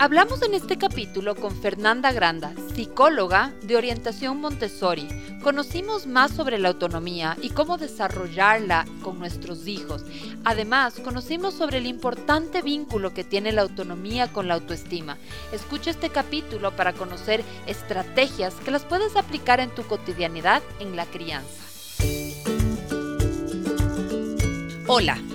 Hablamos en este capítulo con Fernanda Granda, psicóloga de orientación Montessori. Conocimos más sobre la autonomía y cómo desarrollarla con nuestros hijos. Además, conocimos sobre el importante vínculo que tiene la autonomía con la autoestima. Escucha este capítulo para conocer estrategias que las puedes aplicar en tu cotidianidad en la crianza. Hola,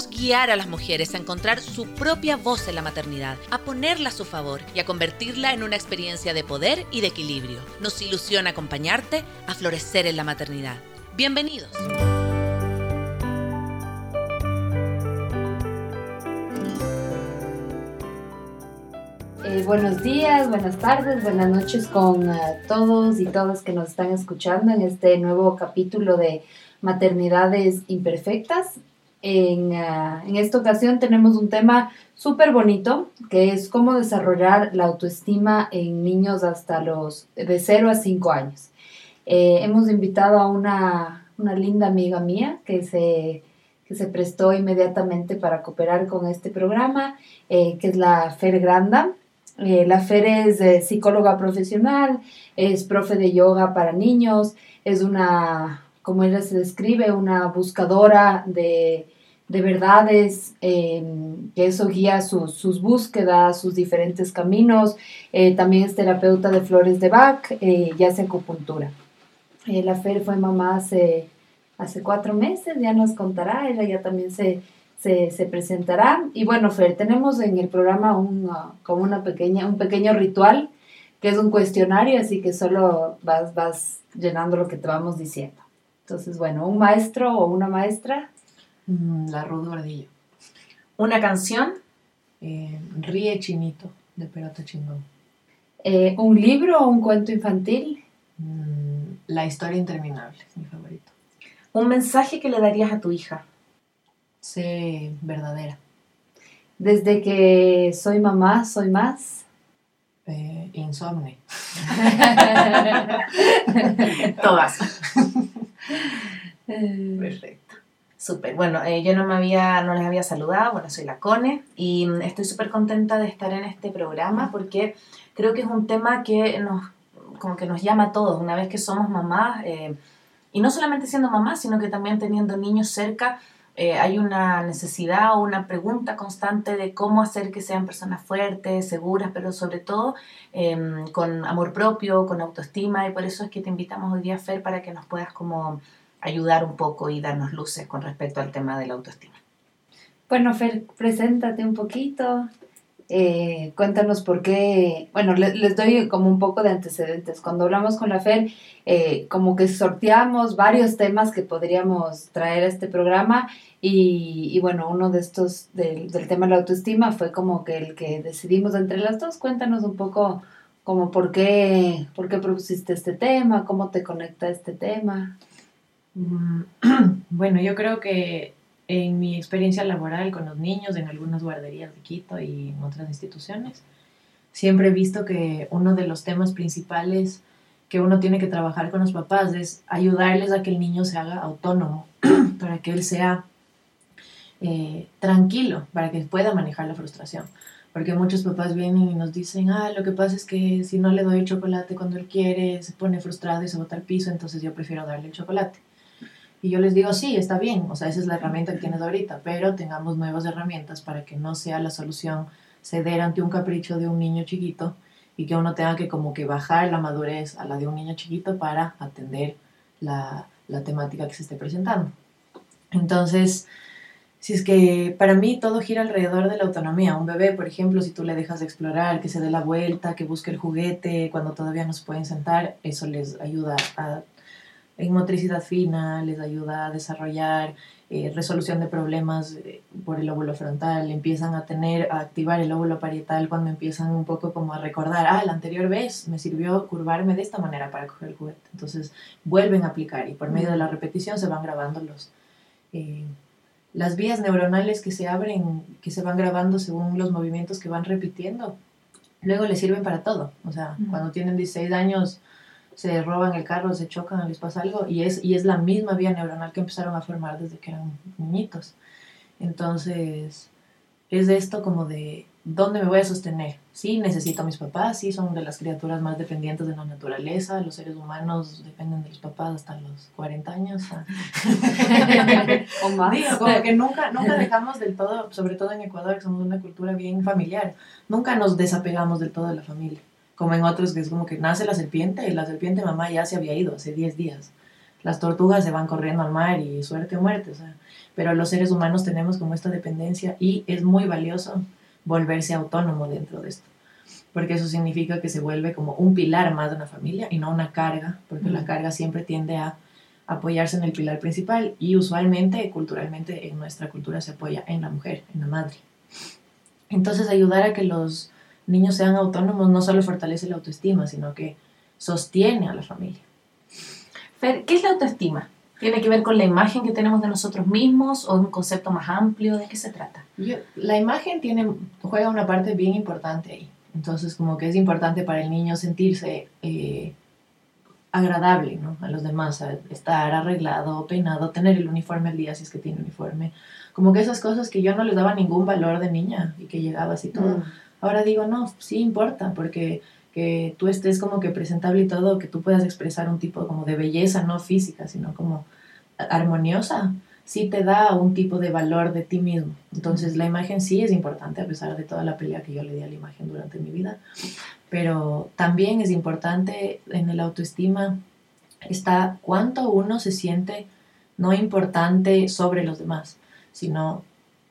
guiar a las mujeres a encontrar su propia voz en la maternidad, a ponerla a su favor y a convertirla en una experiencia de poder y de equilibrio. Nos ilusiona acompañarte a florecer en la maternidad. Bienvenidos. Eh, buenos días, buenas tardes, buenas noches con uh, todos y todas que nos están escuchando en este nuevo capítulo de Maternidades Imperfectas. En, uh, en esta ocasión tenemos un tema súper bonito que es cómo desarrollar la autoestima en niños hasta los de 0 a 5 años. Eh, hemos invitado a una, una linda amiga mía que se que se prestó inmediatamente para cooperar con este programa, eh, que es la Fer Granda. Eh, la Fer es eh, psicóloga profesional, es profe de yoga para niños, es una, como ella se describe, una buscadora de, de verdades, eh, que eso guía sus, búsquedas, sus diferentes caminos. Eh, también es terapeuta de flores de Bach eh, y hace acupuntura. la Fer fue mamá hace, hace cuatro meses, ya nos contará, ella ya también se, se, se, presentará. Y bueno, Fer, tenemos en el programa un, uh, como una pequeña, un pequeño ritual que es un cuestionario, así que solo vas, vas llenando lo que te vamos diciendo. Entonces, bueno, un maestro o una maestra. Mm, La Ruth Gordillo. Una canción. Eh, Ríe Chinito, de Pelota Chingón. Eh, un libro o un cuento infantil. Mm, La historia interminable, mi favorito. Un mensaje que le darías a tu hija. Sé verdadera. Desde que soy mamá, soy más. Eh, insomne. Todas. Perfecto. Súper. Bueno, eh, yo no me había, no les había saludado. Bueno, soy la Cone y mm, estoy súper contenta de estar en este programa porque creo que es un tema que nos, como que nos llama a todos. Una vez que somos mamás, eh, y no solamente siendo mamás, sino que también teniendo niños cerca, eh, hay una necesidad o una pregunta constante de cómo hacer que sean personas fuertes, seguras, pero sobre todo eh, con amor propio, con autoestima, y por eso es que te invitamos hoy día, Fer, para que nos puedas como ayudar un poco y darnos luces con respecto al tema de la autoestima. Bueno, Fer, preséntate un poquito. Eh, cuéntanos por qué, bueno, le- les doy como un poco de antecedentes. Cuando hablamos con la Fer, eh, como que sorteamos varios temas que podríamos traer a este programa y, bueno, uno de estos del, del tema de la autoestima fue como que el que decidimos entre las dos. Cuéntanos un poco como por qué, por qué propusiste este tema, cómo te conecta este tema. Mm, Bueno, yo creo que en mi experiencia laboral con los niños, en algunas guarderías de Quito y en otras instituciones, siempre he visto que uno de los temas principales que uno tiene que trabajar con los papás es ayudarles a que el niño se haga autónomo, para que él sea eh, tranquilo, para que pueda manejar la frustración. Porque muchos papás vienen y nos dicen, ah, lo que pasa es que si no le doy el chocolate cuando él quiere, se pone frustrado y se bota al piso, entonces yo prefiero darle el chocolate. Y yo les digo, sí, está bien, o sea, esa es la herramienta que tienes ahorita, pero tengamos nuevas herramientas para que no sea la solución ceder ante un capricho de un niño chiquito y que uno tenga que como que bajar la madurez a la de un niño chiquito para atender la, la temática que se esté presentando. Entonces, si es que para mí todo gira alrededor de la autonomía. Un bebé, por ejemplo, si tú le dejas de explorar, que se dé la vuelta, que busque el juguete cuando todavía no se pueden sentar, eso les ayuda a en motricidad fina, les ayuda a desarrollar eh, resolución de problemas, eh, por el óvulo frontal, empiezan a tener, a activar el óvulo parietal cuando empiezan un poco como a recordar, ah, la anterior vez me sirvió curvarme de esta manera para coger el juguete. Entonces vuelven a aplicar y por medio de la repetición se van grabando los, eh, las vías neuronales que se abren, que se van grabando según los movimientos que van repitiendo. Luego les sirven para todo. O sea, cuando tienen 16 años se roban el carro, se chocan, les pasa algo, y es, y es la misma vía neuronal que empezaron a formar desde que eran niñitos. Entonces, es esto como de, ¿dónde me voy a sostener? Sí, necesito a mis papás, sí, son de las criaturas más dependientes de la naturaleza, los seres humanos dependen de los papás hasta los 40 años. Ah. o más. Digo, como que nunca, nunca dejamos del todo, sobre todo en Ecuador, que somos una cultura bien familiar, nunca nos desapegamos del todo de la familia como en otros que es como que nace la serpiente y la serpiente mamá ya se había ido hace 10 días. Las tortugas se van corriendo al mar y suerte o muerte, o sea, pero los seres humanos tenemos como esta dependencia y es muy valioso volverse autónomo dentro de esto, porque eso significa que se vuelve como un pilar más de una familia y no una carga, porque la carga siempre tiende a apoyarse en el pilar principal y usualmente, culturalmente, en nuestra cultura se apoya en la mujer, en la madre. Entonces ayudar a que los niños sean autónomos no solo fortalece la autoestima, sino que sostiene a la familia. Fer, ¿qué es la autoestima? ¿Tiene que ver con la imagen que tenemos de nosotros mismos o un concepto más amplio? ¿De qué se trata? la imagen tiene, juega una parte bien importante ahí. Entonces, como que es importante para el niño sentirse eh, agradable ¿no? a los demás, estar arreglado, peinado, tener el uniforme al día si es que tiene uniforme. Como que esas cosas que yo no les daba ningún valor de niña y que llegaba así todo. Mm. Ahora digo, no, sí importa, porque que tú estés como que presentable y todo, que tú puedas expresar un tipo como de belleza, no física, sino como armoniosa, sí te da un tipo de valor de ti mismo. Entonces la imagen sí es importante, a pesar de toda la pelea que yo le di a la imagen durante mi vida, pero también es importante en el autoestima está cuánto uno se siente no importante sobre los demás, sino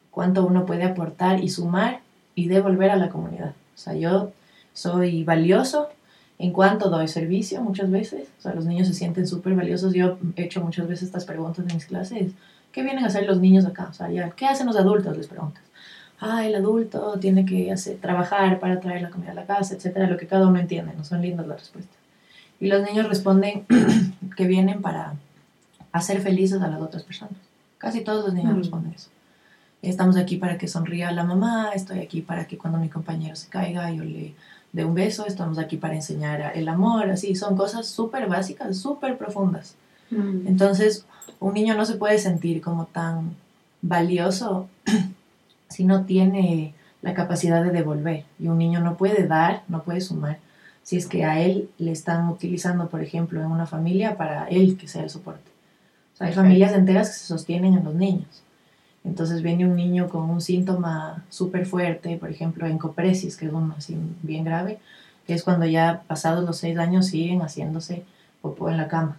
cuánto uno puede aportar y sumar y devolver a la comunidad. O sea, yo soy valioso en cuanto doy servicio muchas veces. O sea, los niños se sienten súper valiosos. Yo he hecho muchas veces estas preguntas en mis clases. ¿Qué vienen a hacer los niños acá? O sea, ya, ¿qué hacen los adultos? Les preguntas. Ah, el adulto tiene que hacer, trabajar para traer la comida a la casa, etcétera, lo que cada uno entiende, no son lindas las respuestas. Y los niños responden que vienen para hacer felices a las otras personas. Casi todos los niños responden eso. Estamos aquí para que sonría la mamá, estoy aquí para que cuando mi compañero se caiga yo le dé un beso, estamos aquí para enseñar el amor, así, son cosas súper básicas, súper profundas. Mm. Entonces, un niño no se puede sentir como tan valioso si no tiene la capacidad de devolver. Y un niño no puede dar, no puede sumar, si es que a él le están utilizando, por ejemplo, en una familia para él que sea el soporte. O sea, hay familias enteras que se sostienen en los niños. Entonces viene un niño con un síntoma súper fuerte, por ejemplo, encopresis, que es uno así bien grave, que es cuando ya pasados los seis años siguen haciéndose popó en la cama.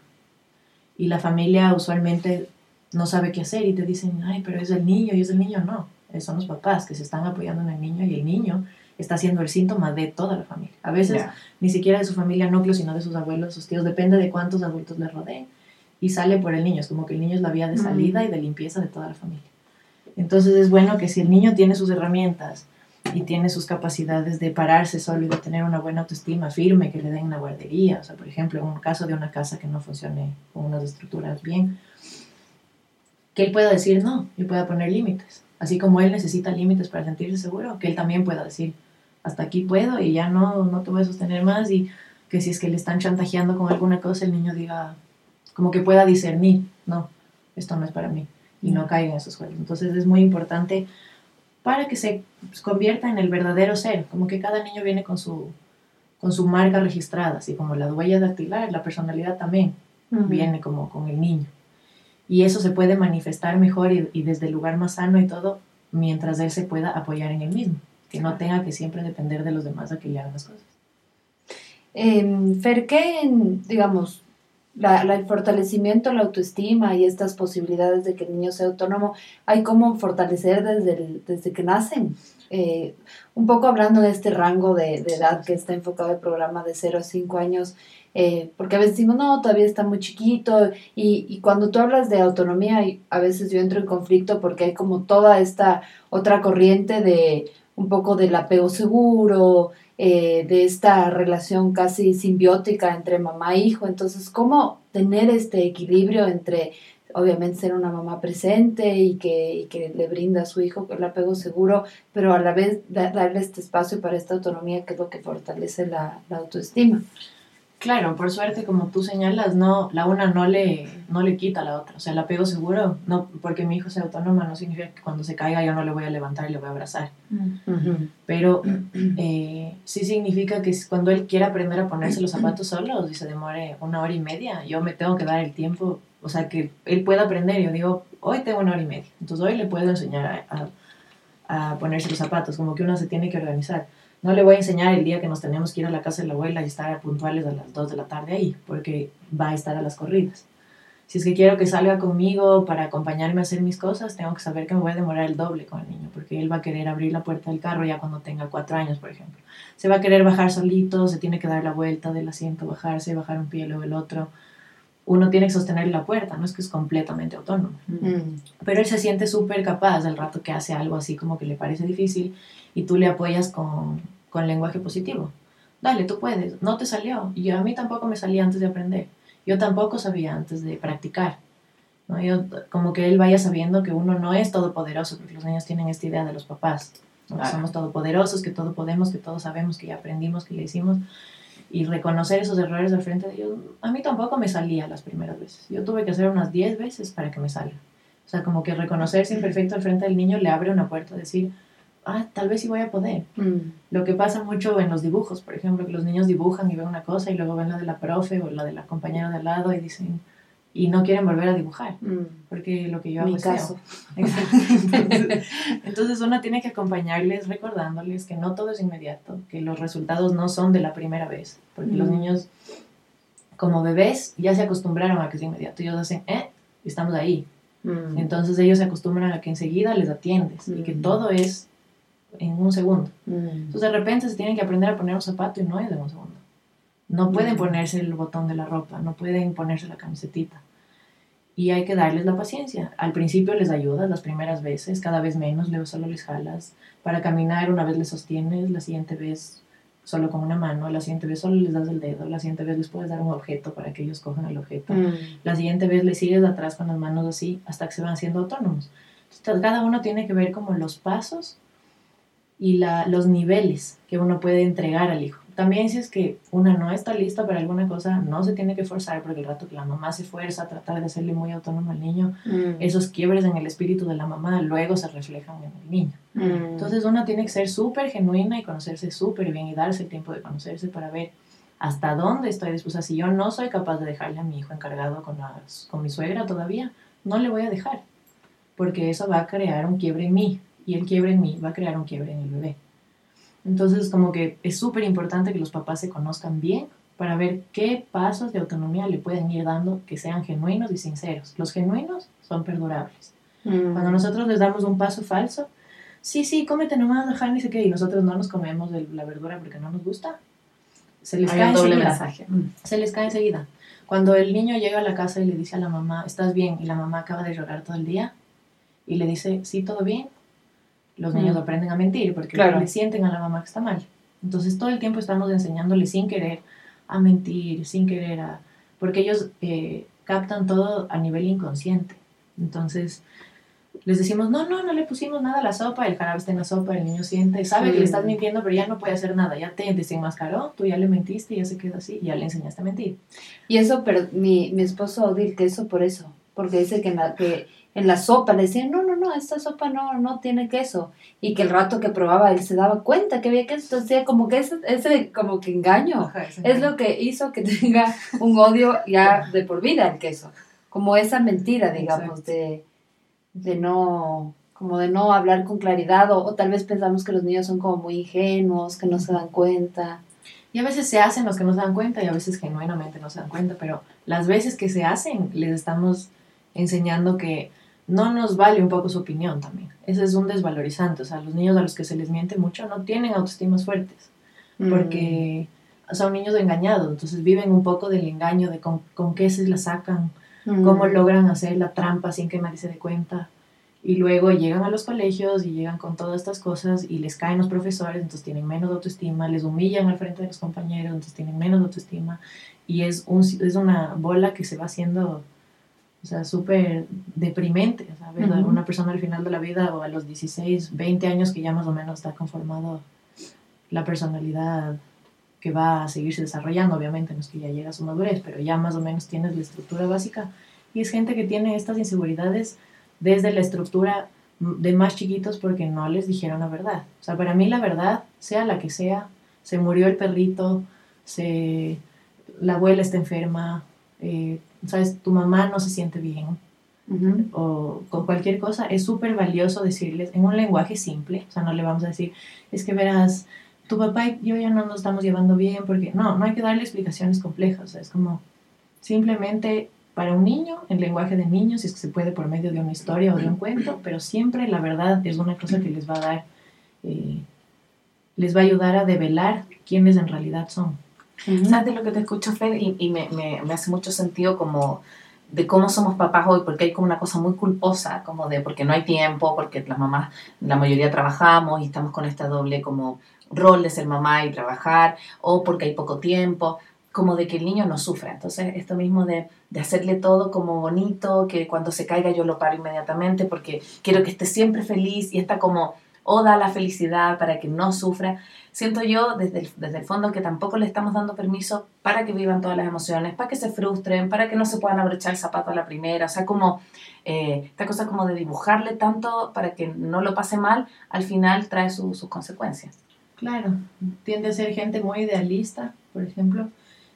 Y la familia usualmente no sabe qué hacer y te dicen, ay, pero es el niño, y es el niño, no, son los papás que se están apoyando en el niño y el niño está siendo el síntoma de toda la familia. A veces ni siquiera de su familia núcleo, sino de sus abuelos, sus tíos, depende de cuántos adultos le rodeen. Y sale por el niño, es como que el niño es la vía de salida y de limpieza de toda la familia. Entonces es bueno que si el niño tiene sus herramientas y tiene sus capacidades de pararse solo y de tener una buena autoestima firme, que le den una guardería, o sea, por ejemplo, en un caso de una casa que no funcione con unas estructuras bien, que él pueda decir no y pueda poner límites. Así como él necesita límites para sentirse seguro, que él también pueda decir, hasta aquí puedo y ya no, no te voy a sostener más y que si es que le están chantajeando con alguna cosa, el niño diga, como que pueda discernir, no, esto no es para mí y no caigan en esos juegos. Entonces es muy importante para que se convierta en el verdadero ser, como que cada niño viene con su, con su marca registrada, así como la huella dactilar, la personalidad también viene como con el niño. Y eso se puede manifestar mejor y, desde el lugar más sano y todo, mientras él se pueda apoyar en él mismo, que no tenga que siempre depender de los demás a que le hagan las cosas. Eh, Fer, ¿qué, digamos, la, el fortalecimiento, la autoestima y estas posibilidades de que el niño sea autónomo, hay como fortalecer desde, desde que nacen. Eh, un poco hablando de este rango de, de, edad que está enfocado el programa de 0 a 5 años, eh, porque a veces decimos, no, todavía está muy chiquito, y, y, cuando tú hablas de autonomía, a veces yo entro en conflicto porque hay como toda esta otra corriente de un poco del apego seguro, eh, de esta relación casi simbiótica entre mamá e hijo. Entonces, ¿cómo tener este equilibrio entre, obviamente, ser una mamá presente y que, que le brinda a su hijo el apego seguro, pero a la vez darle este espacio para esta autonomía que es lo que fortalece la, la autoestima? Claro, por suerte, como tú señalas, no, la una no le, no le quita a la otra. O sea, el apego seguro, no, porque mi hijo sea autónoma, no significa que cuando se caiga yo no le voy a levantar y le voy a abrazar. Pero eh, sí significa que cuando él quiera aprender a ponerse los zapatos solos y se demore una hora y media, yo me tengo que dar el tiempo, o sea, que él pueda aprender. Yo digo, hoy tengo una hora y media, entonces hoy le puedo enseñar a, a, a ponerse los zapatos, como que uno se tiene que organizar no le voy a enseñar el día que nos tenemos que ir a la casa de la abuela y estar puntuales a las 2 de la tarde ahí, porque va a estar a las corridas. Si es que quiero que salga conmigo para acompañarme a hacer mis cosas, tengo que saber que me voy a demorar el doble con el niño, porque él va a querer abrir la puerta del carro ya cuando tenga cuatro años, por ejemplo. Se va a querer bajar solito, se tiene que dar la vuelta del asiento, bajarse, bajar un pie, luego el otro. Uno tiene que sostener la puerta, no es que es completamente autónomo. Mm. Pero él se siente súper capaz del rato que hace algo así como que le parece difícil y tú le apoyas con, con lenguaje positivo. Dale, tú puedes, no te salió. Y a mí tampoco me salía antes de aprender. Yo tampoco sabía antes de practicar. ¿no? Yo, como que él vaya sabiendo que uno no es todopoderoso, porque los niños tienen esta idea de los papás. ¿no? Somos todopoderosos, que todo podemos, que todos sabemos, que ya aprendimos, que ya hicimos. Y reconocer esos errores al frente de ellos, a mí tampoco me salía las primeras veces. Yo tuve que hacer unas 10 veces para que me salga. O sea, como que reconocerse imperfecto al frente del niño le abre una puerta a decir, ah, tal vez sí voy a poder. Mm. Lo que pasa mucho en los dibujos, por ejemplo, que los niños dibujan y ven una cosa y luego ven la de la profe o la de la compañera de al lado y dicen, y no quieren volver a dibujar, mm. porque lo que yo hago Mi caso. Entonces, entonces uno tiene que acompañarles recordándoles que no todo es inmediato, que los resultados no son de la primera vez, porque los mm. niños como bebés ya se acostumbraron a que es inmediato, ellos hacen, eh, estamos ahí. Entonces ellos se acostumbran a que enseguida les atiendes y que todo es en un segundo. Mm. Entonces de repente se tienen que aprender a poner un zapato y no es de un segundo. No pueden ponerse el botón de la ropa, no pueden ponerse la camisetita. Y hay que darles la paciencia. Al principio les ayudas las primeras veces, cada vez menos, luego solo les jalas. Para caminar una vez les sostienes, la siguiente vez solo con una mano, la siguiente vez solo les das el dedo, la siguiente vez les puedes dar un objeto para que ellos cojan el objeto. Mm. La siguiente vez les sigues atrás con las manos así hasta que se van siendo autónomos. Entonces, cada uno tiene que ver como los pasos y la, los niveles que uno puede entregar al hijo. También si es que una no está lista para alguna cosa, no se tiene que forzar porque el rato que la mamá se fuerza a tratar de hacerle muy autónomo al niño, mm. esos quiebres en el espíritu de la mamá luego se reflejan en el niño. Mm. Entonces uno tiene que ser súper genuina y conocerse súper bien y darse el tiempo de conocerse para ver hasta dónde estoy dispuesta. Si yo no soy capaz de dejarle a mi hijo encargado con, con mi suegra todavía, no le voy a dejar porque eso va a crear un quiebre en mí y el quiebre en mí va a crear un quiebre en el bebé. Entonces, como que es súper importante que los papás se conozcan bien para ver qué pasos de autonomía le pueden ir dando que sean genuinos y sinceros. Los genuinos son perdurables. Mm. Cuando nosotros les damos un paso falso, sí, sí, cómete nomás, dejar ni sé qué, y nosotros no nos comemos de la verdura porque no nos gusta, se les cae enseguida. Mm. Se les cae enseguida. Cuando el niño llega a la casa y le dice a la mamá, ¿estás bien? Y la mamá acaba de llorar todo el día, y le dice, sí, todo bien, los niños aprenden a mentir porque le sienten a la mamá que está mal. Entonces todo el tiempo estamos enseñándoles sin querer a mentir, sin querer a... porque ellos eh, captan todo a nivel inconsciente. Entonces les decimos, no, no, no le pusimos nada a la sopa, el jarabe está en la sopa, el niño siente, sabe que le estás mintiendo, pero ya no puede hacer nada, ya te desenmascaró, tú ya le mentiste, ya se queda así, ya le enseñaste a mentir. Y eso, pero mi, mi esposo Odil, que eso por eso, porque dice que, que en la sopa le decían, no, no, no, esta sopa no, no tiene queso. Y que el rato que probaba él se daba cuenta que había queso. Entonces, como que ese, ese como que engaño es lo que hizo que tenga un odio ya de por vida el queso. Como esa mentira, digamos, de, de no como de no hablar con claridad o, tal vez pensamos que los niños son como muy ingenuos, que no se dan cuenta. Y a veces se hacen los que no se dan cuenta y a veces genuinamente no se dan cuenta, pero las veces que se hacen, les estamos enseñando que no nos vale un poco su opinión también. Ese es un desvalorizante. O sea, los niños a los que se les miente mucho no tienen autoestimas fuertes porque mm. son niños engañados, entonces viven un poco del engaño de con, qué se la sacan, cómo mm. logran hacer la trampa sin que nadie se dé cuenta. Y luego llegan a los colegios y llegan con todas estas cosas y les caen los profesores, entonces tienen menos autoestima, les humillan al frente de los compañeros, entonces tienen menos autoestima. Y es, un, es una bola que se va haciendo o sea, súper deprimente, o sea, ver una persona al final de la vida o a los 16, 20 años que ya más o menos está conformado la personalidad que va a seguirse desarrollando, obviamente no es que ya llega a su madurez, pero ya más o menos tienes la estructura básica y es gente que tiene estas inseguridades desde la estructura de más chiquitos porque no les dijeron la verdad. O sea, para mí la verdad, sea la que sea, se murió el perrito, se, la abuela está enferma, eh, sabes, tu mamá no se siente bien, o con cualquier cosa, es súper valioso decirles en un lenguaje simple, o sea, no le vamos a decir, es que verás, tu papá y yo ya no nos estamos llevando bien, porque no, no hay que darle explicaciones complejas, o sea, es como simplemente para un niño, en lenguaje de niños, si es que se puede por medio de una historia o de un cuento, pero siempre la verdad es una cosa que les va a dar, eh, les va a ayudar a develar quiénes en realidad son. ¿Sabes de lo que te escucho, Fer? Y, y me, me, me, hace mucho sentido como de cómo somos papás hoy, porque hay como una cosa muy culposa, como de porque no hay tiempo, porque las mamás, la mayoría trabajamos y estamos con esta doble como rol de ser mamá y trabajar, o porque hay poco tiempo, como de que el niño no sufra. Entonces, esto mismo de, de hacerle todo como bonito, que cuando se caiga yo lo paro inmediatamente, porque quiero que esté siempre feliz y está como oda a la felicidad para que no sufra siento yo desde el, desde el fondo que tampoco le estamos dando permiso para que vivan todas las emociones, para que se frustren, para que no se puedan abrochar el zapato a la primera, o sea, como eh, esta cosa como de dibujarle tanto para que no lo pase mal, al final trae sus consecuencias. Claro, tiende a ser gente muy idealista, por ejemplo,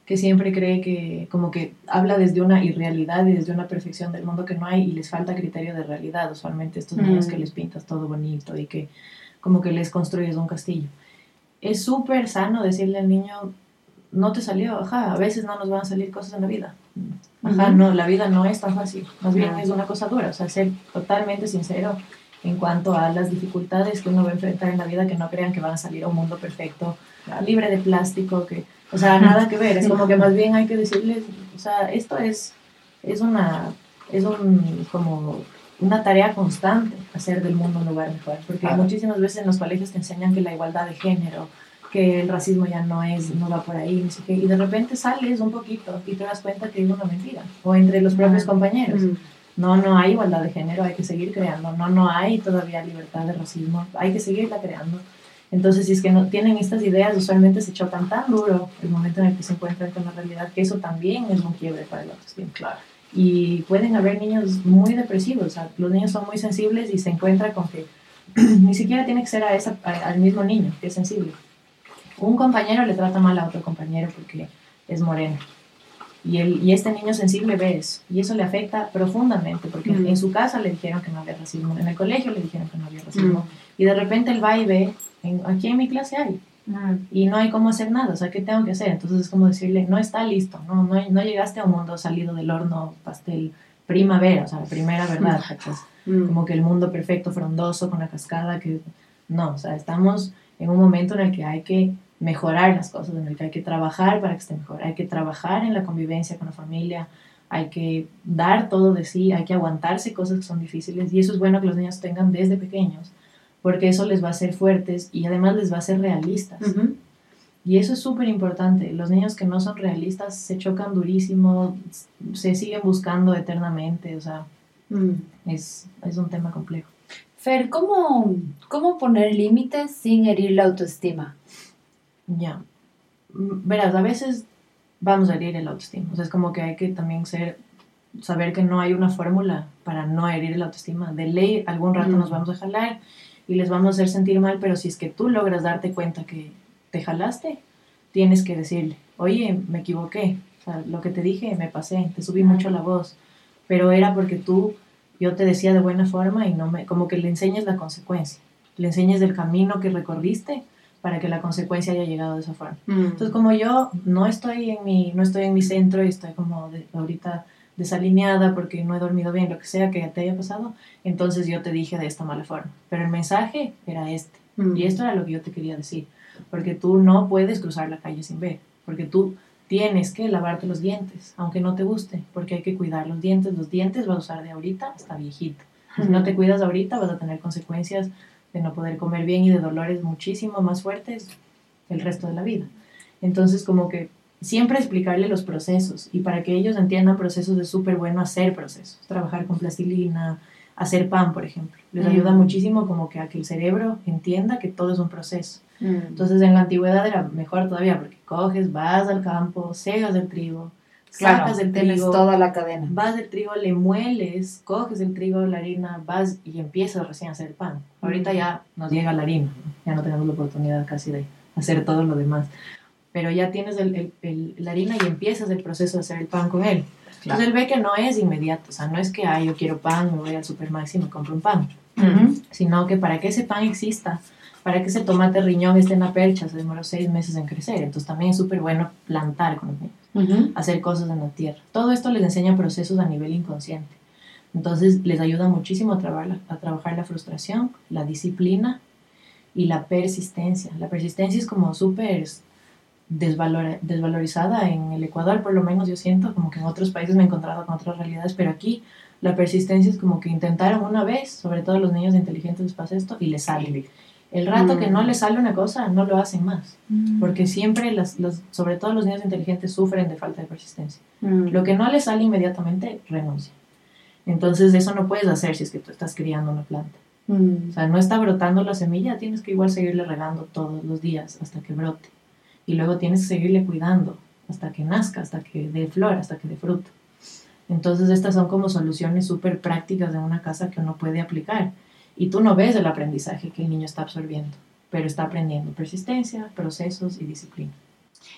que siempre cree que como que habla desde una irrealidad y desde una perfección del mundo que no hay y les falta criterio de realidad, usualmente estos niños mm. que les pintas todo bonito y que como que les construyes un castillo es súper sano decirle al niño, no te salió, ajá, a veces no nos van a salir cosas en la vida. Ajá, no, la vida no es tan fácil, más bien es una cosa dura, o sea, ser totalmente sincero en cuanto a las dificultades que uno va a enfrentar en la vida, que no crean que van a salir a un mundo perfecto, libre de plástico, que, o sea, nada que ver, es como que más bien hay que decirles, o sea, esto es, es una, es un, como una tarea constante hacer del mundo un lugar mejor, porque muchísimas veces en los colegios te enseñan que la igualdad de género, que el racismo ya no es, no va por ahí, no sé qué, y de repente sales un poquito y te das cuenta que es una mentira, o entre los propios compañeros. No, no hay igualdad de género, hay que seguir creando, no, no hay todavía libertad de racismo, hay que seguirla creando. Entonces, si es que no tienen estas ideas, usualmente se chocan tan duro el momento en el que se encuentran con la realidad, que eso también es un quiebre para el autoestima. Claro y pueden haber niños muy depresivos, o sea, los niños son muy sensibles y se encuentra con que ni siquiera tiene que ser a esa, al mismo niño que es sensible. Un compañero le trata mal a otro compañero porque es moreno. Y, el, y este niño sensible ve eso. Y eso le afecta profundamente porque en su casa le dijeron que no había racismo, en el colegio le dijeron que no había racismo. Y de repente él va y ve, en, aquí en mi clase hay y no hay cómo hacer nada, o sea, ¿qué tengo que hacer? Entonces es como decirle, no está listo, no, no, no llegaste a un mundo salido del horno pastel primavera, o sea, la primera verdad, mm. Como que el mundo perfecto, frondoso, con la cascada, que no, o sea, estamos en un momento en el que hay que mejorar las cosas, en el que hay que trabajar para que esté mejor, hay que trabajar en la convivencia con la familia, hay que dar todo de sí, hay que aguantarse cosas que son difíciles y eso es bueno que los niños tengan desde pequeños porque eso les va a hacer fuertes y además les va a hacer realistas. Y eso es súper importante. Los niños que no son realistas se chocan durísimo, se siguen buscando eternamente, o sea, mm. es, es, un tema complejo. Fer, ¿cómo, cómo poner límites sin herir la autoestima? Ya. Verás, a veces vamos a herir el autoestima. O sea, es como que hay que también ser, saber que no hay una fórmula para no herir el autoestima. De ley, algún rato nos vamos a jalar y les vamos a hacer sentir mal, pero si es que tú logras darte cuenta que te jalaste, tienes que decirle, oye, me equivoqué, o sea, lo que te dije, me pasé, te subí mucho la voz, pero era porque tú, yo te decía de buena forma y no me, como que le enseñes la consecuencia, le enseñes del camino que recorriste para que la consecuencia haya llegado de esa forma. Mm. Entonces, como yo no estoy en mi, no estoy en mi centro y estoy como de- ahorita desalineada porque no he dormido bien, lo que sea que te haya pasado, entonces yo te dije de esta mala forma. Pero el mensaje era este. Mm. Y esto era lo que yo te quería decir. Porque tú no puedes cruzar la calle sin ver. Porque tú tienes que lavarte los dientes, aunque no te guste. Porque hay que cuidar los dientes. Los dientes vas a usar de ahorita hasta viejito. Si no te cuidas ahorita, vas a tener consecuencias de no poder comer bien y de dolores muchísimo más fuertes el resto de la vida. Entonces, como que siempre explicarle los procesos y para que ellos entiendan procesos es súper bueno hacer procesos, trabajar con plastilina, hacer pan, por ejemplo. Les Mm. ayuda muchísimo como que a que el cerebro entienda que todo es un proceso. Mm. Entonces, en la antigüedad era mejor todavía porque coges, vas al campo, cegas el trigo, claro, sacas el trigo, toda la cadena. vas del trigo, le mueles, coges el trigo, la harina, vas y empiezas recién a hacer pan. Ahorita ya nos llega la harina, ya no tenemos la oportunidad casi de hacer todo lo demás. Pero ya tienes el, el- el- la harina y empiezas el proceso de hacer el pan con él. Entonces él ve que no es inmediato, o sea, no es que, ah, yo quiero pan, me voy al supermercado y me compro un pan, Ujú. sino que para que ese pan exista, para que ese tomate riñón esté en la percha, se demoró seis meses en crecer. Entonces también es súper bueno plantar con los niños Ujú. hacer cosas en la tierra. Todo esto les enseña procesos a nivel inconsciente. Entonces les ayuda muchísimo a trabajar, la- a trabajar la frustración, la disciplina y la persistencia. La persistencia es como súper desvalorizada en el Ecuador, por lo menos yo siento, como que en otros países me he encontrado con otras realidades, pero aquí la persistencia es como que intentaron una vez, sobre todo los niños inteligentes les pasa esto y les sale. El rato que no les sale una cosa, no lo hacen más, porque siempre, las, los- sobre todo los niños inteligentes, sufren de falta de persistencia. Mm. Lo que no le sale inmediatamente, renuncia. Entonces eso no puedes hacer si es que tú estás criando una planta. Mm. O sea, no está brotando la semilla, tienes que igual seguirle regando todos los días hasta que brote. Y luego tienes que seguirle cuidando hasta que nazca, hasta que dé flor, hasta que dé fruto. Entonces estas son como soluciones súper prácticas de una casa que uno puede aplicar. Y tú no ves el aprendizaje que el niño está absorbiendo, pero está aprendiendo persistencia, procesos y disciplina.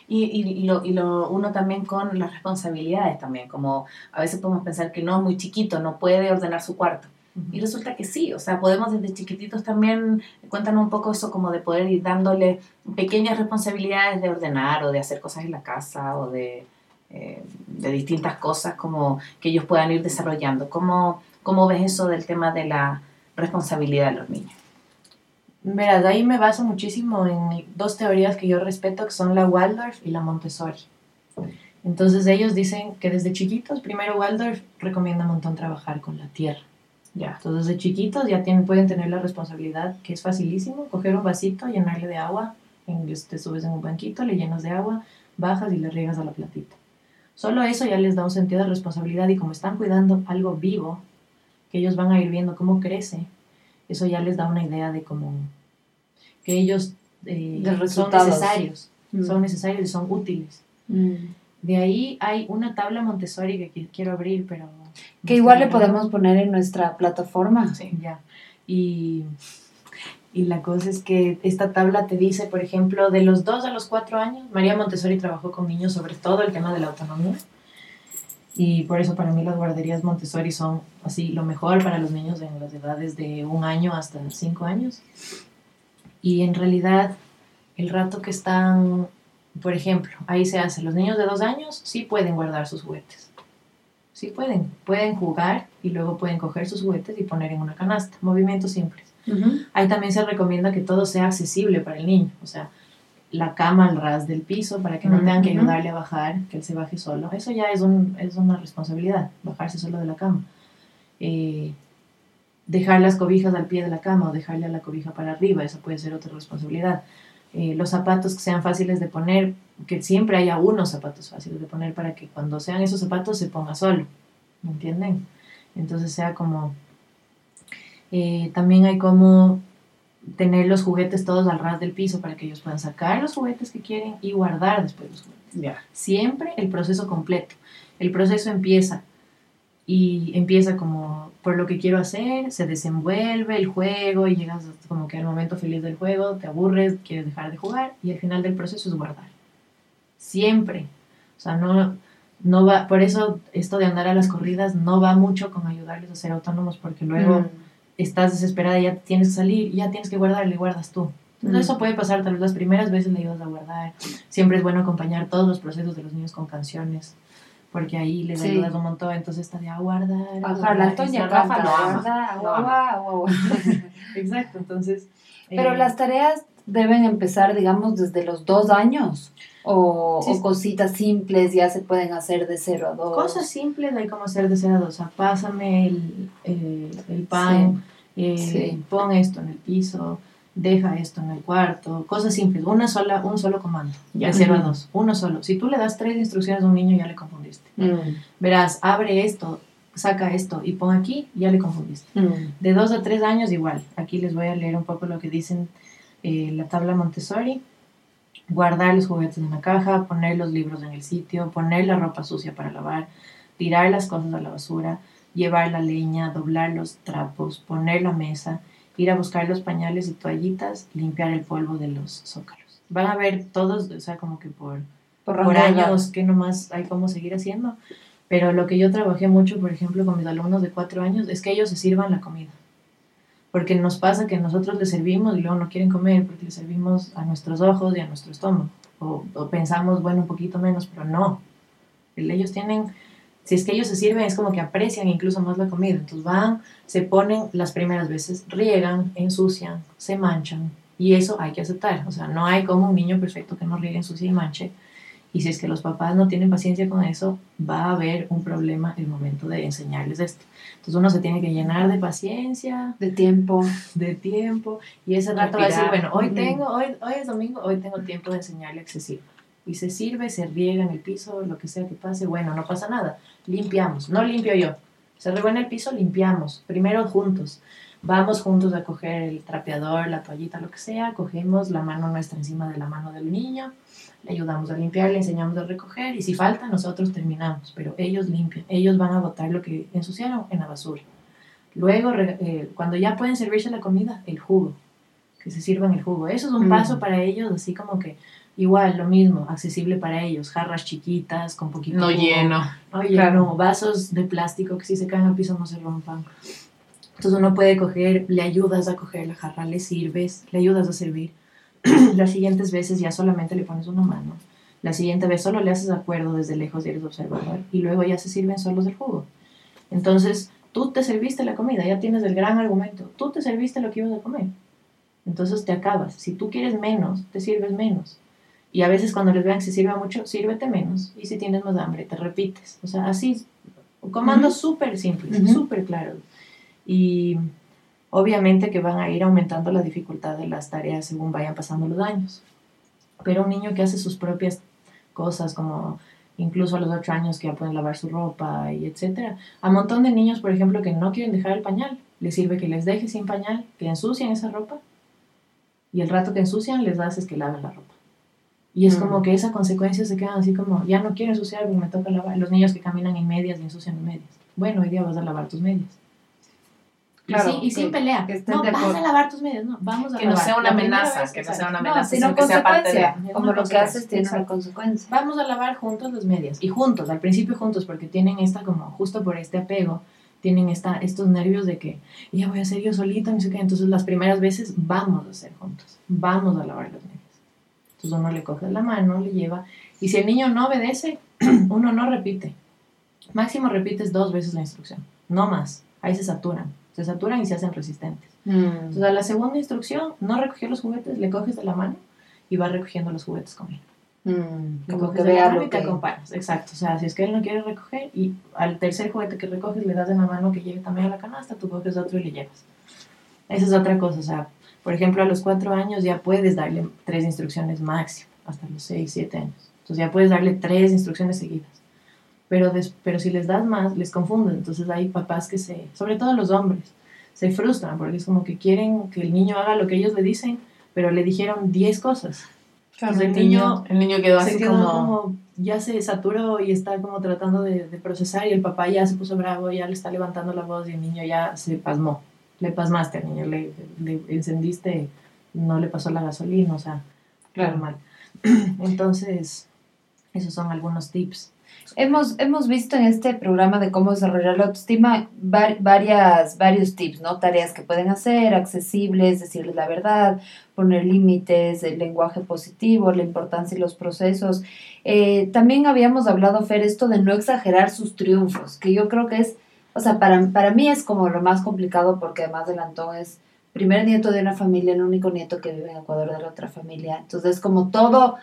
Y, y, lo, y lo uno también con las responsabilidades también, como a veces podemos pensar que no es muy chiquito, no puede ordenar su cuarto. Y resulta que sí, o sea, podemos desde chiquititos también, cuéntanos un poco eso como de poder ir dándole pequeñas responsabilidades de ordenar o de hacer cosas en la casa o de, eh, de distintas cosas como que ellos puedan ir desarrollando. ¿Cómo, ¿Cómo ves eso del tema de la responsabilidad de los niños? Verás, ahí me baso muchísimo en dos teorías que yo respeto, que son la Waldorf y la Montessori. Entonces ellos dicen que desde chiquitos, primero Waldorf recomienda un montón trabajar con la tierra. Ya. Entonces de chiquitos ya tienen, pueden tener la responsabilidad, que es facilísimo, coger un vasito, llenarle de agua, en- te subes en un banquito, le llenas de agua, bajas y le riegas a la platita. Solo eso ya les da un sentido de responsabilidad y como están cuidando algo vivo, que ellos van a ir viendo cómo crece, eso ya les da una idea de cómo que ellos eh, son necesarios, Mm. son necesarios y son útiles. Mm. De ahí hay una tabla Montessori que qui- quiero abrir, pero... Que igual le podemos poner en nuestra plataforma. Sí. Ya. Y, y la cosa es que esta tabla te dice, por ejemplo, de los 2 a los 4 años, María Montessori trabajó con niños sobre todo el tema de la autonomía. Y por eso para mí las guarderías Montessori son así lo mejor para los niños en las edades de un año hasta 5 años. Y en realidad, el rato que están, por ejemplo, ahí se hace, los niños de 2 años sí pueden guardar sus juguetes. Sí pueden, pueden jugar y luego pueden coger sus juguetes y poner en una canasta. Movimientos simples. Ahí también se recomienda que todo sea accesible para el niño, o sea, la cama al ras del piso para que no tengan que ayudarle a bajar, que él se baje solo. Eso ya es, un, es una responsabilidad, bajarse solo de la cama. Eh, dejar las cobijas al pie de la cama o dejarle a la cobija para arriba, esa puede ser otra responsabilidad. Eh, los zapatos que sean fáciles de poner, que siempre haya unos zapatos fáciles de poner para que cuando sean esos zapatos se ponga solo, ¿me entienden? Entonces sea como... eh, también hay como tener los juguetes todos al ras del piso para que ellos puedan sacar los juguetes que quieren y guardar después los juguetes. Siempre el proceso completo. El proceso empieza y empieza como por lo que quiero hacer, se desenvuelve el juego y llegas como que al momento feliz del juego, te aburres, quieres dejar de jugar y al final del proceso es guardar. Siempre. O sea, no, no va, por eso esto de andar a las corridas no va mucho con ayudarles a ser autónomos porque luego Mm. estás desesperada y ya tienes que salir, ya tienes que guardar, le guardas tú. Entonces, Mm. Eso puede pasar tal vez las primeras veces le ayudas a guardar. Siempre es bueno acompañar todos los procesos de los niños con canciones, porque ahí les Sí. ayudas un montón. Entonces está de a guardar. a Ajá, la Toña Rafa lo ama, guau, guau. Exacto, entonces... Pero eh, las tareas deben empezar, digamos, desde los dos años. O, Sí. o cositas simples ya se pueden hacer de cero a dos. Cosas simples hay como hacer de cero a dos. O sea, pásame el, el, el pan, eh, Sí. pon esto en el piso, deja esto en el cuarto. Cosas simples. Una sola, un solo comando. De cero a Ujú. dos. Uno solo. Si tú le das tres instrucciones a un niño, ya le confundiste. Mm, Verás, abre esto, saca esto y pon aquí, ya le confundiste. mm, De dos a tres años igual. Aquí les voy a leer un poco lo que dicen eh, la tabla Montessori. Guardar los juguetes en la caja, poner los libros en el sitio, poner la ropa sucia para lavar, tirar las cosas a la basura, llevar la leña, doblar los trapos, poner la mesa, ir a buscar los pañales y toallitas, limpiar el polvo de los zócalos. Van a ver todos, o sea, como que por, Por por años que nomás hay cómo seguir haciendo. Pero lo que yo trabajé mucho, por ejemplo, con mis alumnos de cuatro años, es que ellos se sirvan la comida. Porque nos pasa que nosotros les servimos y luego no quieren comer porque les servimos a nuestros ojos y a nuestro estómago. O, o pensamos, bueno, un poquito menos, pero no. El- Ellos tienen, si es que ellos se sirven, es como que aprecian incluso más la comida. Entonces van, se ponen las primeras veces, riegan, ensucian, se manchan. Y eso hay que aceptar. O sea, no hay como un niño perfecto que no riegue, ensucie y manche. Y si es que los papás no tienen paciencia con eso, va a haber un problema el momento de enseñarles esto. Entonces uno se tiene que llenar de paciencia, De tiempo. de tiempo, y ese rato va a decir, Respirar. bueno, hoy tengo, hoy, hoy es domingo, hoy tengo tiempo de enseñarle sirva. Y se sirve, se riega en el piso, lo que sea que pase, bueno, no pasa nada. Limpiamos, no limpio yo. Se regó en el piso, limpiamos, primero juntos. Vamos juntos a coger el trapeador, la toallita, lo que sea, cogemos la mano nuestra encima de la mano del niño, le ayudamos a limpiar, le enseñamos a recoger y si falta nosotros terminamos, pero ellos limpian, ellos van a botar lo que ensuciaron en la basura. Luego, eh, cuando ya pueden servirse la comida, el jugo, que se sirvan el jugo. Eso es un Mm. paso para ellos, así como que igual, lo mismo, accesible para ellos, jarras chiquitas con poquito No jugo. lleno. Oye, Claro. no, vasos de plástico que si se caen al piso no se rompan. Entonces uno puede coger, le ayudas a coger la jarra, le sirves, le ayudas a servir. Las siguientes veces ya solamente le pones una mano. La siguiente vez solo le haces acuerdo desde lejos y eres observador. Y luego ya se sirven solos el jugo. Entonces tú te serviste la comida, ya tienes el gran argumento. Tú te serviste lo que ibas a comer. Entonces te acabas. Si tú quieres menos, te sirves menos. Y a veces cuando les vean que se sirva mucho, sírvete menos. Y si tienes más hambre, te repites. O sea, así, comandos súper simples, Ujú. súper claros. Y obviamente que van a ir aumentando la dificultad de las tareas según vayan pasando los años. Pero un niño que hace sus propias cosas, como incluso a los ocho años que ya pueden lavar su ropa y etcétera. A un montón de niños, por ejemplo, que no quieren dejar el pañal, les sirve que les dejes sin pañal, que ensucian esa ropa y el rato que ensucian les haces que laven la ropa. Y es Mm. como que esa consecuencia se quedan así como, ya no quiero ensuciar porque me toca lavar. Los niños que caminan en medias y ensucian en medias. Bueno, hoy día vas a lavar tus medias. Y Claro, sí- y, sin pelea. que no, vas a lavar tus medias. No, vamos a Que no lavar. sea una amenaza, vez, que no sea una No, amenaza, sino sino que sea parte de... Como lo que haces tiene una consecuencia. Vamos a lavar juntos las medias. Y juntos, al principio juntos, porque tienen esta como, justo por este apego, tienen esta, estos nervios de que ya voy a hacer yo solita, no sé qué. Entonces las primeras veces vamos a hacer juntos. Vamos a lavar las medias. Entonces uno le coge la mano, le lleva. Y si el niño no obedece, uno no repite. Máximo repites dos veces la instrucción. No más. Ahí se saturan. Se saturan y se hacen resistentes. Entonces, a la segunda instrucción, no recogió los juguetes, le coges de la mano y vas recogiendo los juguetes con él. Mm, como que vea lo y te que... acompañas. Exacto. O sea, si es que él no quiere recoger y al tercer juguete que recoges le das de la mano que llegue también a la canasta, tú coges otro y le llevas. Esa es otra cosa. O sea, por ejemplo, a los cuatro años ya puedes darle tres instrucciones máximo, hasta los seis, siete años. Entonces ya puedes darle tres instrucciones seguidas. Pero, des- pero si les das más, les confunden. Entonces hay papás que se, sobre todo los hombres, se frustran porque es como que quieren que el niño haga lo que ellos le dicen, pero le dijeron 10 cosas. Entonces el niño El niño quedó así quedó como... como... ya se saturó y está como tratando de, de procesar y el papá ya se puso bravo, ya le está levantando la voz y el niño ya se pasmó. Le pasmaste al niño, le, le encendiste, no le pasó la gasolina, o sea, Claro. normal. Entonces, esos son algunos tips. Hemos, hemos visto en este programa de cómo desarrollar la autoestima varias, varios tips, ¿no? Tareas que pueden hacer, accesibles, decirles la verdad, poner límites, el lenguaje positivo, la importancia y los procesos. Eh, también habíamos hablado, Fer, esto de no exagerar sus triunfos, que yo creo que es, o sea, para, para mí es como lo más complicado porque además del Antón es primer nieto de una familia, el único nieto que vive en Ecuador de la otra familia. Entonces, como todo,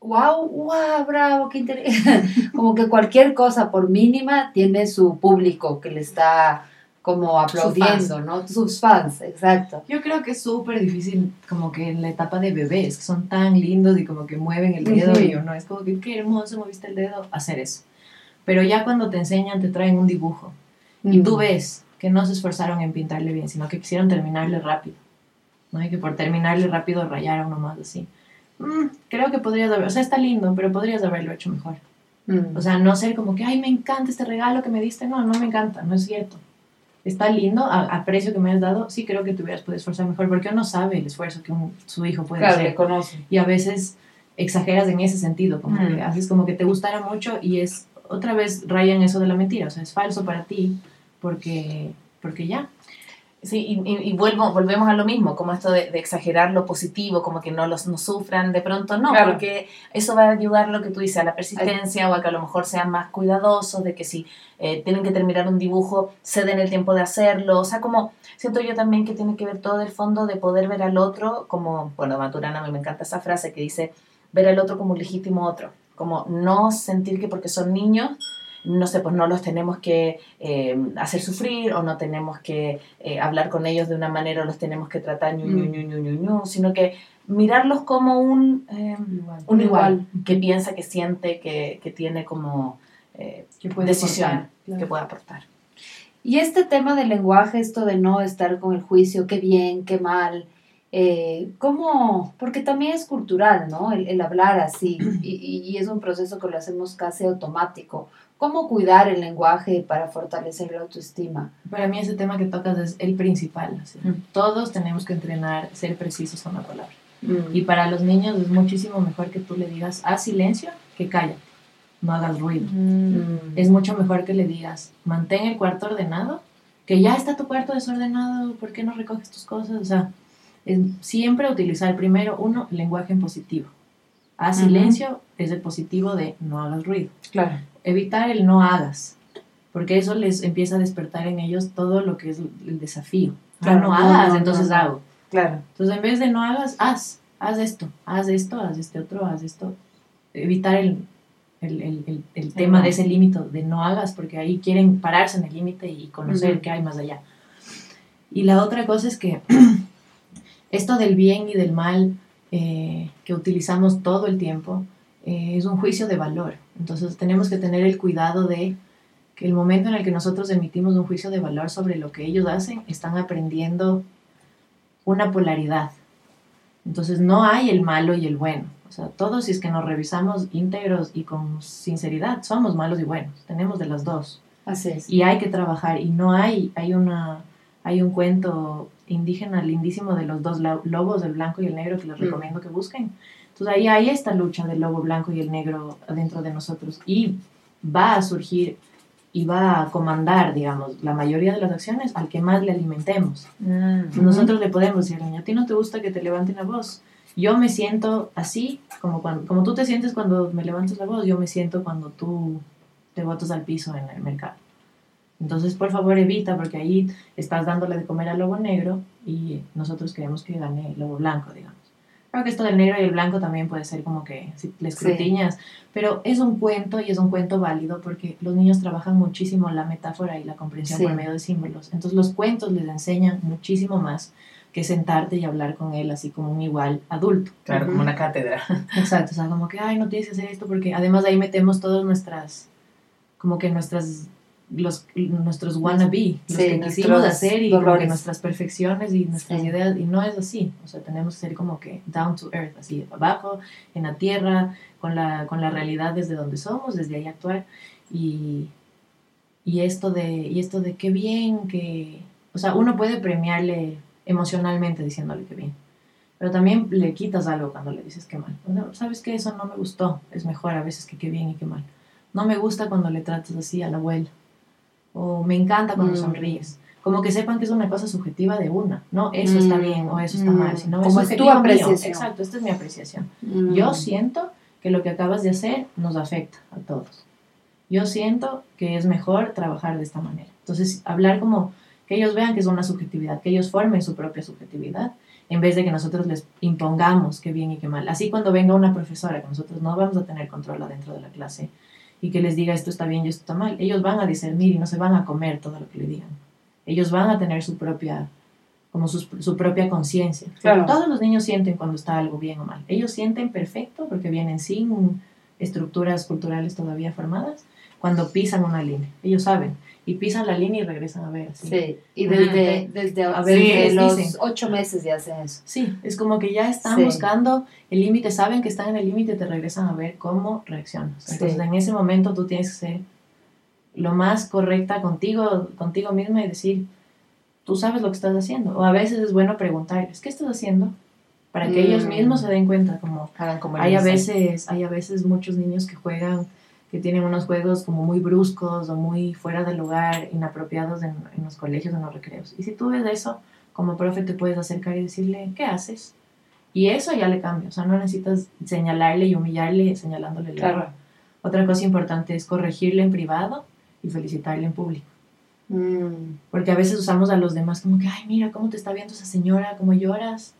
wow, wow, bravo, qué interesante. como que cualquier cosa, por mínima, tiene su público que le está como aplaudiendo, ¿no? Sus fans, exacto. Yo creo que es súper difícil como que en la etapa de bebés, que son tan lindos y como que mueven el dedo y uno es como que qué hermoso moviste el dedo, hacer eso. Pero ya cuando te enseñan, te traen un dibujo y tú ves que no se esforzaron en pintarle bien, sino que quisieron terminarle rápido. ¿no? Y que por terminarle rápido rayaron nomás así. Mm, creo que podrías haber, o sea, está lindo, pero podrías haberlo hecho mejor. Mm. O sea, no ser como que, ay, me encanta este regalo que me diste. No, no me encanta, no es cierto. Está lindo, a, precio que me has dado, sí creo que te hubieras podido esforzar mejor, porque uno sabe el esfuerzo que su hijo puede claro, hacer. conoce. Y a veces exageras en ese sentido, como que mm. haces como que te gustara mucho y es, otra vez rayan eso de la mentira, o sea, es falso para ti, porque, porque ya. Sí, y, y, vuelvo, volvemos a lo mismo, como esto de, exagerar lo positivo, como que no los no sufran, de pronto no, porque eso va a ayudar lo que tú dices, a la persistencia o a que a lo mejor sean más cuidadosos, de que si eh, tienen que terminar un dibujo, se den el tiempo de hacerlo, o sea, como siento yo también que tiene que ver todo el fondo de poder ver al otro como, bueno, Maturana, a mí me encanta esa frase que dice, ver al otro como un legítimo otro, como no sentir que porque son niños no sé, pues no los tenemos que eh, hacer sufrir o no tenemos que eh, hablar con ellos de una manera o los tenemos que tratar ñu, ñu, ñu, ñu, ñu, sino que mirarlos como un, eh, un igual, que piensa, que siente, que, que tiene como que puede decisión que puede aportar. Y este tema del lenguaje, esto de no estar con el juicio, qué bien, qué mal, eh, ¿Cómo? Porque también es cultural, ¿no? El, hablar así y, y, es un proceso que lo hacemos casi automático. ¿Cómo cuidar el lenguaje para fortalecer la autoestima? Para mí ese tema que tocas es el principal. Mm. Todos tenemos que entrenar ser precisos con la palabra. Mm. Y para los niños es muchísimo mejor que tú le digas, haz silencio, que calla, no hagas ruido. Mm. Es mucho mejor que le digas, mantén el cuarto ordenado, que ya está tu cuarto desordenado, ¿por qué no recoges tus cosas? O sea, siempre utilizar primero, uno, lenguaje en positivo. Haz silencio es el positivo de no hagas ruido. Claro evitar el no hagas, porque eso les empieza a despertar en ellos todo lo que es el desafío. Claro, no, hagas, entonces hago. Claro. Entonces, en vez de no hagas, haz, haz esto, haz esto, haz este otro, haz esto. Evitar el, tema de ese límite de no hagas, porque ahí quieren pararse en el límite y conocer qué hay más allá. Y la otra cosa es que esto del bien y del mal eh, que utilizamos todo el tiempo eh, es un juicio de valor. Entonces tenemos que tener el cuidado de que el momento en el que nosotros emitimos un juicio de valor sobre lo que ellos hacen, están aprendiendo una polaridad. Entonces no hay el malo y el bueno. O sea, todos si es que nos revisamos íntegros y con sinceridad, somos malos y buenos. Tenemos de las dos. Así es. Y hay que trabajar. Y no hay, hay una, hay un cuento indígena lindísimo de los dos lobos, el blanco y el negro, que les mm. recomiendo que busquen entonces ahí hay esta lucha del lobo blanco y el negro dentro de nosotros y va a surgir y va a comandar, digamos, la mayoría de las acciones al que más le alimentemos. Mm, nosotros le podemos decir, niño, a ti no te gusta que te levanten la voz. Yo me siento así, como, cuando, como tú te sientes cuando me levantas la voz, yo me siento cuando tú te botas al piso en el mercado. Entonces, por favor, evita, porque ahí estás dándole de comer al lobo negro y nosotros queremos que gane el lobo blanco, digamos. Creo que esto del negro y el blanco también puede ser como que si les crutiñas, pero es un cuento y es un cuento válido porque los niños trabajan muchísimo la metáfora y la comprensión por medio de símbolos. Entonces los cuentos les enseñan muchísimo más que sentarte y hablar con él así como un igual adulto. Claro, como una cátedra. Exacto, o sea, como que, ay, no tienes que hacer esto porque además ahí metemos todas nuestras, como que nuestras los, nuestros wannabe, los que quisimos hacer y como que nuestras perfecciones y nuestras ideas, y no es así, o sea, tenemos que ser como que down to earth, así abajo, en la tierra, con la, con la realidad desde donde somos, desde ahí actuar, y, y, esto de, y esto de qué bien, que, o sea, uno puede premiarle emocionalmente diciéndole que bien, pero también le quitas algo cuando le dices que mal, sabes que eso no me gustó, es mejor a veces que qué bien y qué mal. No me gusta cuando le tratas así a la abuela, o me encanta cuando Mm. sonríes. Como que sepan que es una cosa subjetiva de una, no eso está Mm. bien o eso está Mm. mal, sino Como es tu subjetivo mío. apreciación. Exacto, esta es mi apreciación. Mm. Yo siento que lo que acabas de hacer nos afecta a todos. Yo siento que es mejor trabajar de esta manera. Entonces, hablar como que ellos vean que es una subjetividad, que ellos formen su propia subjetividad, en vez de que nosotros les impongamos qué bien y qué mal. Así cuando venga una profesora, que nosotros no vamos a tener control adentro de la clase, y que les diga esto está bien y esto está mal, ellos van a discernir y no se van a comer todo lo que le digan. Ellos van a tener su propia como su, su propia conciencia. Claro. Todos los niños sienten cuando está algo bien o mal. Ellos sienten perfecto porque vienen sin estructuras culturales todavía formadas cuando pisan una línea. Ellos saben. Y pisan la línea y regresan a ver. así. Sí, y desde, desde, A ver, desde ¿qué les los dicen? ocho meses ya hacen eso. Sí, es como que ya están Sí. buscando el límite, saben que están en el límite y te regresan a ver cómo reaccionas. Entonces, Sí. en ese momento tú tienes que ser lo más correcta contigo, contigo misma y decir, tú sabes lo que estás haciendo. O a veces es bueno preguntarles, ¿qué estás haciendo? Para que ellos Mm. mismos se den cuenta, como Hagan como hay a veces, hay a veces muchos niños que juegan, que tienen unos juegos como muy bruscos o muy fuera del lugar, inapropiados en, en los colegios, en los recreos. Y si tú ves eso, como profe te puedes acercar y decirle, ¿qué haces? Y eso ya le cambia, o sea, no necesitas señalarle y humillarle señalándole el Claro. error. Otra cosa importante es corregirle en privado y felicitarle en público. Mm, Porque a veces usamos a los demás como que, ay, mira cómo te está viendo esa señora, cómo lloras.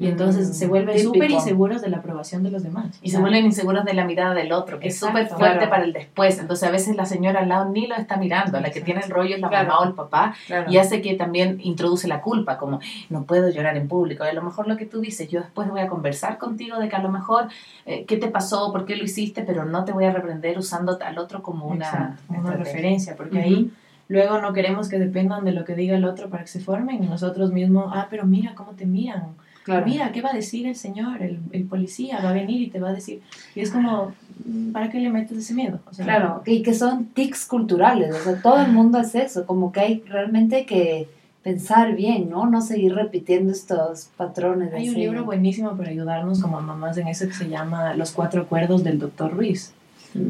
Y entonces Mm, se vuelven típico. súper inseguros de la aprobación de los demás. Y se vuelven inseguros de la mirada del otro, que Exacto, es súper fuerte claro. para el después. Entonces a veces la señora al lado ni lo está mirando, la que Exacto. tiene el rollo es la Claro. mamá o el papá, claro. y hace que también introduce la culpa, como no puedo llorar en público. Y a lo mejor lo que tú dices, yo después voy a conversar contigo de que a lo mejor eh, qué te pasó, por qué lo hiciste, pero no te voy a reprender usando al otro como una, una referencia, porque Ujú. ahí luego no queremos que dependan de lo que diga el otro para que se formen y nosotros mismos, ah, pero mira cómo te miran, Claro. mira, ¿qué va a decir el señor? El, el policía va a venir y te va a decir, y es como, mm, ¿para qué le metes ese miedo? O sea, Claro, y que son tics culturales, o sea, todo el mundo hace eso, como que hay realmente que pensar bien, ¿no? No seguir repitiendo estos patrones. Hay un así. libro buenísimo para ayudarnos como mamás en eso que se llama Los Cuatro Acuerdos del Dr. Ruiz.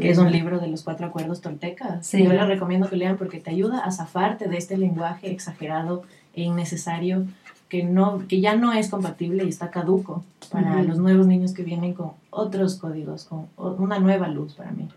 que es un libro de los cuatro acuerdos toltecas. Sí. Yo les recomiendo que lean porque te ayuda a zafarte de este lenguaje exagerado e innecesario que, no, que ya no es compatible y está caduco para los nuevos niños que vienen con otros códigos, con una nueva luz para mí.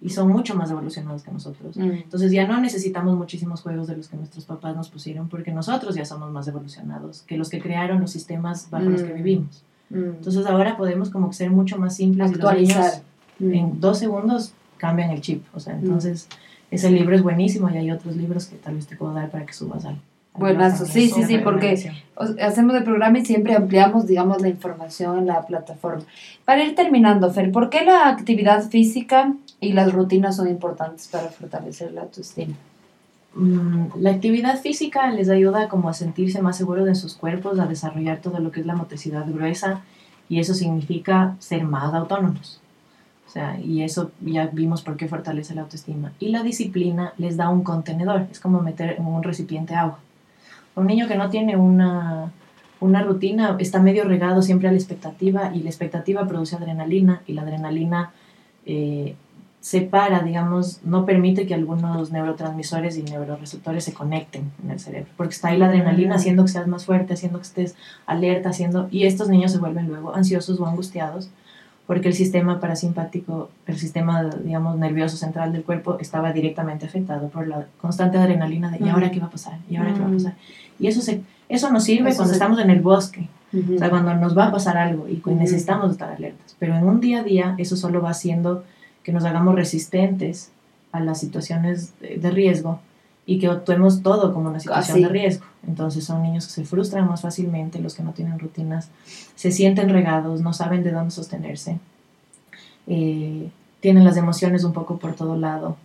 Y son mucho más evolucionados que nosotros. Entonces ya no necesitamos muchísimos juegos de los que nuestros papás nos pusieron porque nosotros ya somos más evolucionados que los que crearon los sistemas bajo los que vivimos. Entonces ahora podemos como ser mucho más simples y los niños en dos segundos cambian el chip. O sea, entonces ese libro es buenísimo y hay otros libros que tal vez te puedo dar para que subas al. Buenazo, sí, sí, sí, porque- hacemos el programa y siempre ampliamos, digamos, la información en la plataforma. Para ir terminando, Fer, ¿por qué la actividad física y las rutinas son importantes para fortalecer la autoestima? Mm, la actividad física les ayuda como a sentirse más seguros en sus cuerpos, a desarrollar todo lo que es la motricidad gruesa y eso significa ser más autónomos. O sea, y eso ya vimos por qué fortalece la autoestima. Y la disciplina les da un contenedor, es como meter en un recipiente agua. Un niño que no tiene una, una rutina está medio regado siempre a la expectativa y la expectativa produce adrenalina y la adrenalina eh, separa, digamos, no permite que algunos neurotransmisores y neuroreceptores se conecten en el cerebro, porque está ahí la adrenalina haciendo que seas más fuerte, haciendo que estés alerta, haciendo, y estos niños se vuelven luego ansiosos o angustiados porque el sistema parasimpático, el sistema, digamos, nervioso central del cuerpo estaba directamente afectado por la constante adrenalina de, ¿y ahora qué va a pasar? ¿Y ahora qué va a pasar? Y eso, se, eso nos sirve Eso cuando se- estamos en el bosque, Ujú. o sea, cuando nos va a pasar algo y necesitamos estar alertas. Pero en un día a día eso solo va haciendo que nos hagamos resistentes a las situaciones de, de riesgo y que actuemos todo como una situación Así. de riesgo. Entonces son niños que se frustran más fácilmente, los que no tienen rutinas, se sienten regados, no saben de dónde sostenerse, eh, tienen las emociones un poco por todo lado.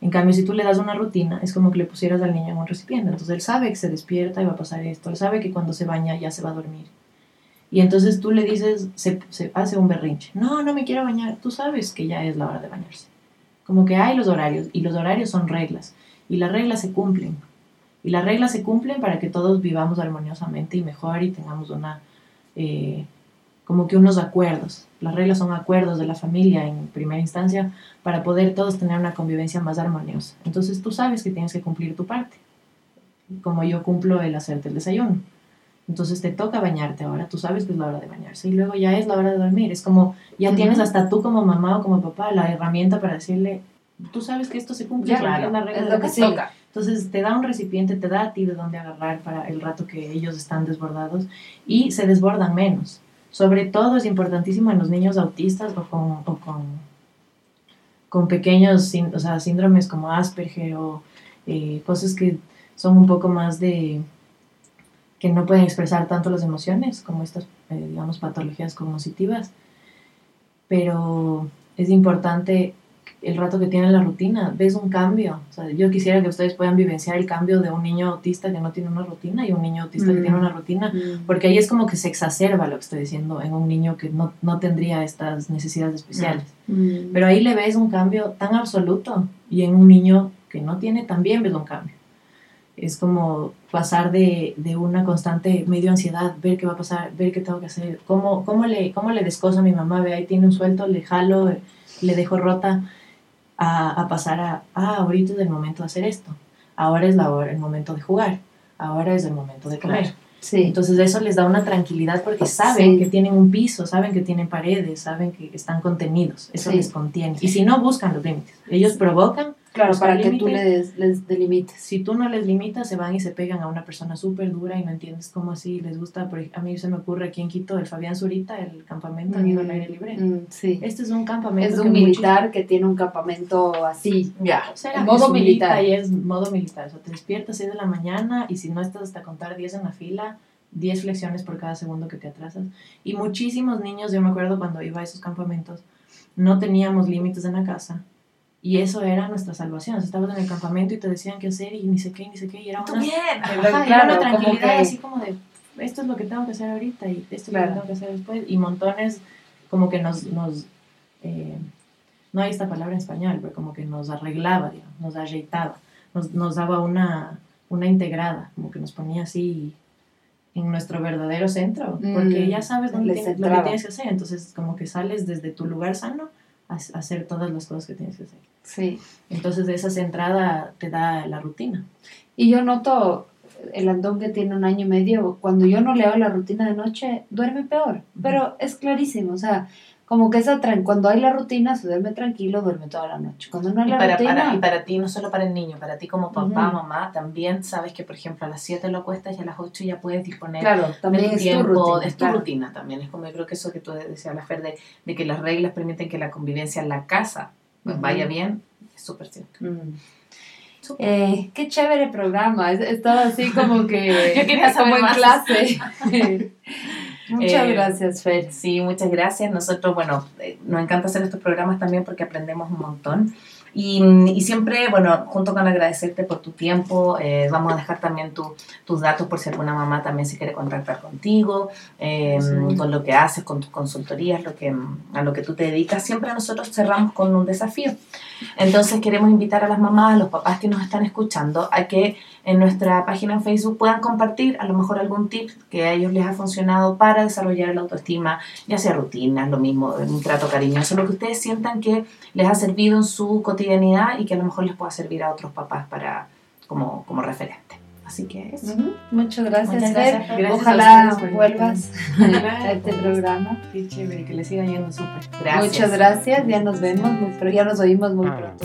En cambio, si tú le das una rutina, es como que le pusieras al niño en un recipiente. Entonces él sabe que se despierta y va a pasar esto. Él sabe que cuando se baña ya se va a dormir. Y entonces tú le dices, se, se hace un berrinche. No, no me quiero bañar. Tú sabes que ya es la hora de bañarse. Como que hay los horarios y los horarios son reglas. Y las reglas se cumplen. Y las reglas se cumplen para que todos vivamos armoniosamente y mejor y tengamos una, eh, como que unos acuerdos. Las reglas son acuerdos de la familia en primera instancia para poder todos tener una convivencia más armoniosa. Entonces tú sabes que tienes que cumplir tu parte, como yo cumplo el hacerte el desayuno. Entonces te toca bañarte ahora, tú sabes que es la hora de bañarse y luego ya es la hora de dormir. Es como, ya tienes hasta tú como mamá o como papá la herramienta para decirle, tú sabes que esto se cumple, Ya, claro, es la regla es lo que sí. toca. Entonces te da un recipiente, te da a ti de dónde agarrar para el rato que ellos están desbordados y se desbordan menos. Sobre todo es importantísimo en los niños autistas o con, o con, con pequeños o sea, síndromes como Asperger o eh, cosas que son un poco más de que no pueden expresar tanto las emociones como estas, eh, digamos, patologías cognitivas. Pero es importante el rato que tienen la rutina, ves un cambio. O sea, yo quisiera que ustedes puedan vivenciar el cambio de un niño autista que no tiene una rutina y un niño autista que Mm. tiene una rutina, Mm. porque ahí es como que se exacerba lo que estoy diciendo en un niño que no, no tendría estas necesidades especiales. Mm. Pero ahí le ves un cambio tan absoluto y en un niño que no tiene también ves un cambio. Es como pasar de, de una constante medio ansiedad, ver qué va a pasar, ver qué tengo que hacer, cómo, cómo, le, cómo le descoso a mi mamá, ve ahí tiene un suelto, le jalo, le dejo rota, a, a pasar a, ah, ahorita es el momento de hacer esto, ahora es la hora, el momento de jugar, ahora es el momento de comer. Claro. Sí. Entonces eso les da una tranquilidad porque saben Sí. que tienen un piso, saben que tienen paredes, saben que están contenidos. Eso Sí. les contiene. Y si no, buscan los límites. Ellos provocan. Claro, para que tú límites. les, les delimites. Si tú no les limitas, se van y se pegan a una persona súper dura y no entiendes cómo así les gusta. Por a mí se me ocurre aquí en Quito el Fabián Zurita, el campamento han ido al aire libre. Mm, sí. Este es un campamento. Es que un muchos- militar que tiene un campamento así. Ya. En que modo militar. Y es modo militar. O sea, te despiertas 6 de la mañana y si no estás hasta contar 10 en la fila, 10 flexiones por cada segundo que te atrasas. Y muchísimos niños, yo me acuerdo cuando iba a esos campamentos, no teníamos límites en la casa. Y eso era nuestra salvación. O sea, estabas en el campamento y te decían qué hacer y ni sé qué, ni sé qué. Y era una, bien. Ajá, Pero era claro, una tranquilidad que- así como de, esto es lo que tengo que hacer ahorita y esto es lo Claro. que tengo que hacer después. Y montones como que nos, nos eh, no hay esta palabra en español, pero como que nos arreglaba, digamos, nos arreitaba, nos, nos daba una, una integrada, como que nos ponía así en nuestro verdadero centro, porque Mm, ya sabes dónde tienes- lo que tienes que hacer, entonces como que sales desde tu lugar sano a, hacer todas las cosas que tienes que hacer. Sí. Entonces de esa centrada te da la rutina. Y yo noto el Andón que tiene un año y medio, cuando yo no leo la rutina de noche, duerme peor. Pero es clarísimo, o sea, como que esa tran- cuando hay la rutina, se duerme tranquilo, duerme toda la noche. Cuando no hay Y la para, rutina, para- y para ti, no solo para el niño, para ti como papá, Ujú. mamá, también sabes que, por ejemplo, a las 7 lo acuestas y a las 8 ya puedes disponer claro, también tu es tiempo, tu rutina. es tu claro. rutina también. Es como yo creo que eso que tú decías, la Fer, de, de que las reglas permiten que la convivencia en la casa pues, Ujú. vaya bien, es súper cierto. Mm. Súper. Eh, qué chévere programa, es- estaba así como que Yo quería saber en clase. Muchas Eh, gracias, Fer. Sí, muchas gracias. Nosotros, bueno, eh, nos encanta hacer estos programas también porque aprendemos un montón. Y, y siempre, bueno, junto con agradecerte por tu tiempo, eh, vamos a dejar también tu- tus datos por si alguna mamá también se quiere contactar contigo, eh, Sí. con lo que haces, con tus consultorías, lo que, a lo que tú te dedicas. Siempre nosotros cerramos con un desafío. Entonces queremos invitar a las mamás, a los papás que nos están escuchando, a que en nuestra página en Facebook puedan compartir a lo mejor algún tip que a ellos les ha funcionado para desarrollar la autoestima, ya sea rutinas, lo mismo, un trato cariñoso, lo que ustedes sientan que les ha servido en su cotidianidad y que a lo mejor les pueda servir a otros papás para, como, como referente. Así que eso. Muchas gracias, Muchas gracias. Gracias Ojalá vuelvas a este programa. Qué chévere, que le siga yendo súper. Gracias. Muchas gracias, ya nos vemos, muy, pr- ya nos oímos muy pronto.